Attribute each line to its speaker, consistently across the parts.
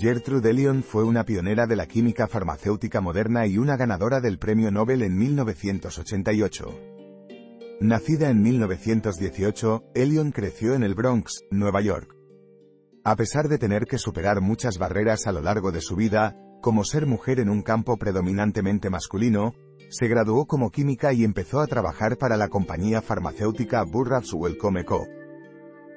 Speaker 1: Gertrude Elion fue una pionera de la química farmacéutica moderna y una ganadora del Premio Nobel en 1988. Nacida en 1918, Elion creció en el Bronx, Nueva York. A pesar de tener que superar muchas barreras a lo largo de su vida, como ser mujer en un campo predominantemente masculino, se graduó como química y empezó a trabajar para la compañía farmacéutica Burroughs Wellcome Co.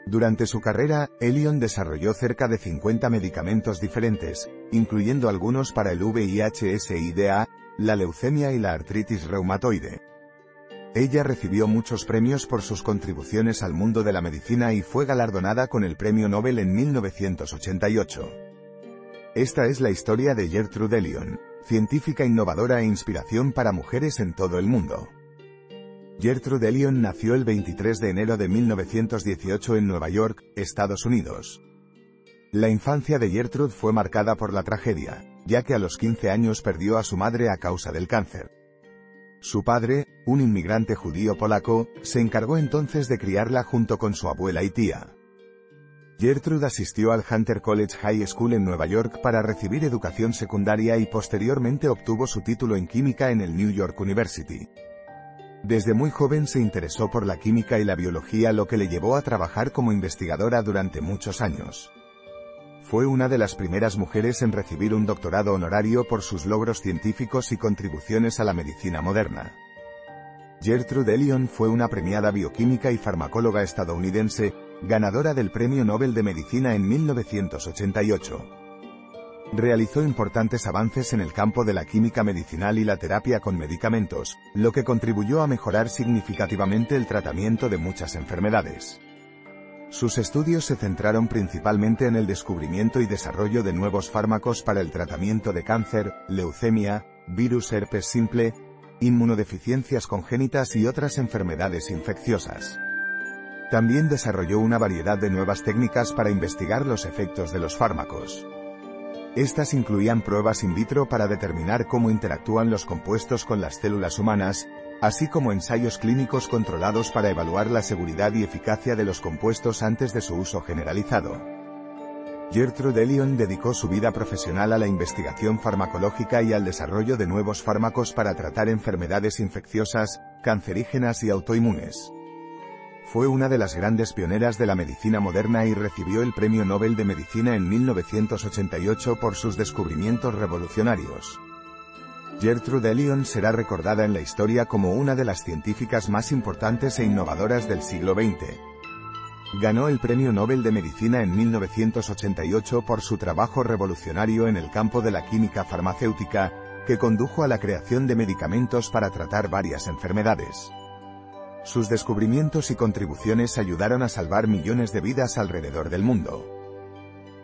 Speaker 1: Durante su carrera, Elion desarrolló cerca de 50 medicamentos diferentes, incluyendo algunos para el VIH-Sida, la leucemia y la artritis reumatoide. Ella recibió muchos premios por sus contribuciones al mundo de la medicina y fue galardonada con el Premio Nobel en 1988. Esta es la historia de Gertrude Elion, científica innovadora e inspiración para mujeres en todo el mundo. Gertrude Elion nació el 23 de enero de 1918 en Nueva York, Estados Unidos. La infancia de Gertrude fue marcada por la tragedia, ya que a los 15 años perdió a su madre a causa del cáncer. Su padre, un inmigrante judío polaco, se encargó entonces de criarla junto con su abuela y tía. Gertrude asistió al Hunter College High School en Nueva York para recibir educación secundaria y posteriormente obtuvo su título en química en el New York University. Desde muy joven se interesó por la química y la biología lo que le llevó a trabajar como investigadora durante muchos años. Fue una de las primeras mujeres en recibir un doctorado honorario por sus logros científicos y contribuciones a la medicina moderna. Gertrude Elion fue una premiada bioquímica y farmacóloga estadounidense, ganadora del Premio Nobel de Medicina en 1988. Realizó importantes avances en el campo de la química medicinal y la terapia con medicamentos, lo que contribuyó a mejorar significativamente el tratamiento de muchas enfermedades. Sus estudios se centraron principalmente en el descubrimiento y desarrollo de nuevos fármacos para el tratamiento de cáncer, leucemia, virus herpes simple, inmunodeficiencias congénitas y otras enfermedades infecciosas. También desarrolló una variedad de nuevas técnicas para investigar los efectos de los fármacos. Estas incluían pruebas in vitro para determinar cómo interactúan los compuestos con las células humanas, así como ensayos clínicos controlados para evaluar la seguridad y eficacia de los compuestos antes de su uso generalizado. Gertrude Elion dedicó su vida profesional a la investigación farmacológica y al desarrollo de nuevos fármacos para tratar enfermedades infecciosas, cancerígenas y autoinmunes. Fue una de las grandes pioneras de la medicina moderna y recibió el Premio Nobel de Medicina en 1988 por sus descubrimientos revolucionarios. Gertrude Elion será recordada en la historia como una de las científicas más importantes e innovadoras del siglo XX. Ganó el Premio Nobel de Medicina en 1988 por su trabajo revolucionario en el campo de la química farmacéutica, que condujo a la creación de medicamentos para tratar varias enfermedades. Sus descubrimientos y contribuciones ayudaron a salvar millones de vidas alrededor del mundo.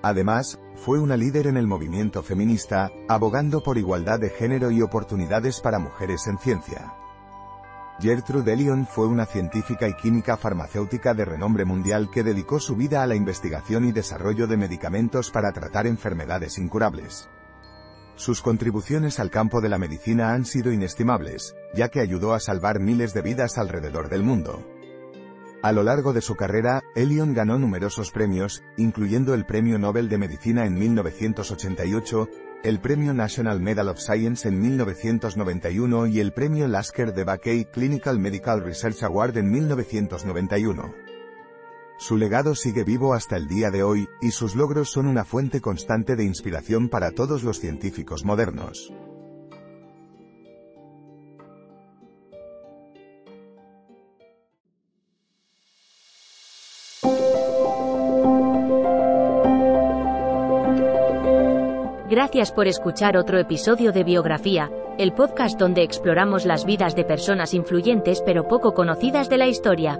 Speaker 1: Además, fue una líder en el movimiento feminista, abogando por igualdad de género y oportunidades para mujeres en ciencia. Gertrude Elion fue una científica y química farmacéutica de renombre mundial que dedicó su vida a la investigación y desarrollo de medicamentos para tratar enfermedades incurables. Sus contribuciones al campo de la medicina han sido inestimables, ya que ayudó a salvar miles de vidas alrededor del mundo. A lo largo de su carrera, Elion ganó numerosos premios, incluyendo el Premio Nobel de Medicina en 1988, el Premio National Medal of Science en 1991 y el Premio Lasker de Backey Clinical Medical Research Award en 1991. Su legado sigue vivo hasta el día de hoy, y sus logros son una fuente constante de inspiración para todos los científicos modernos.
Speaker 2: Gracias por escuchar otro episodio de Biografía, el podcast donde exploramos las vidas de personas influyentes pero poco conocidas de la historia.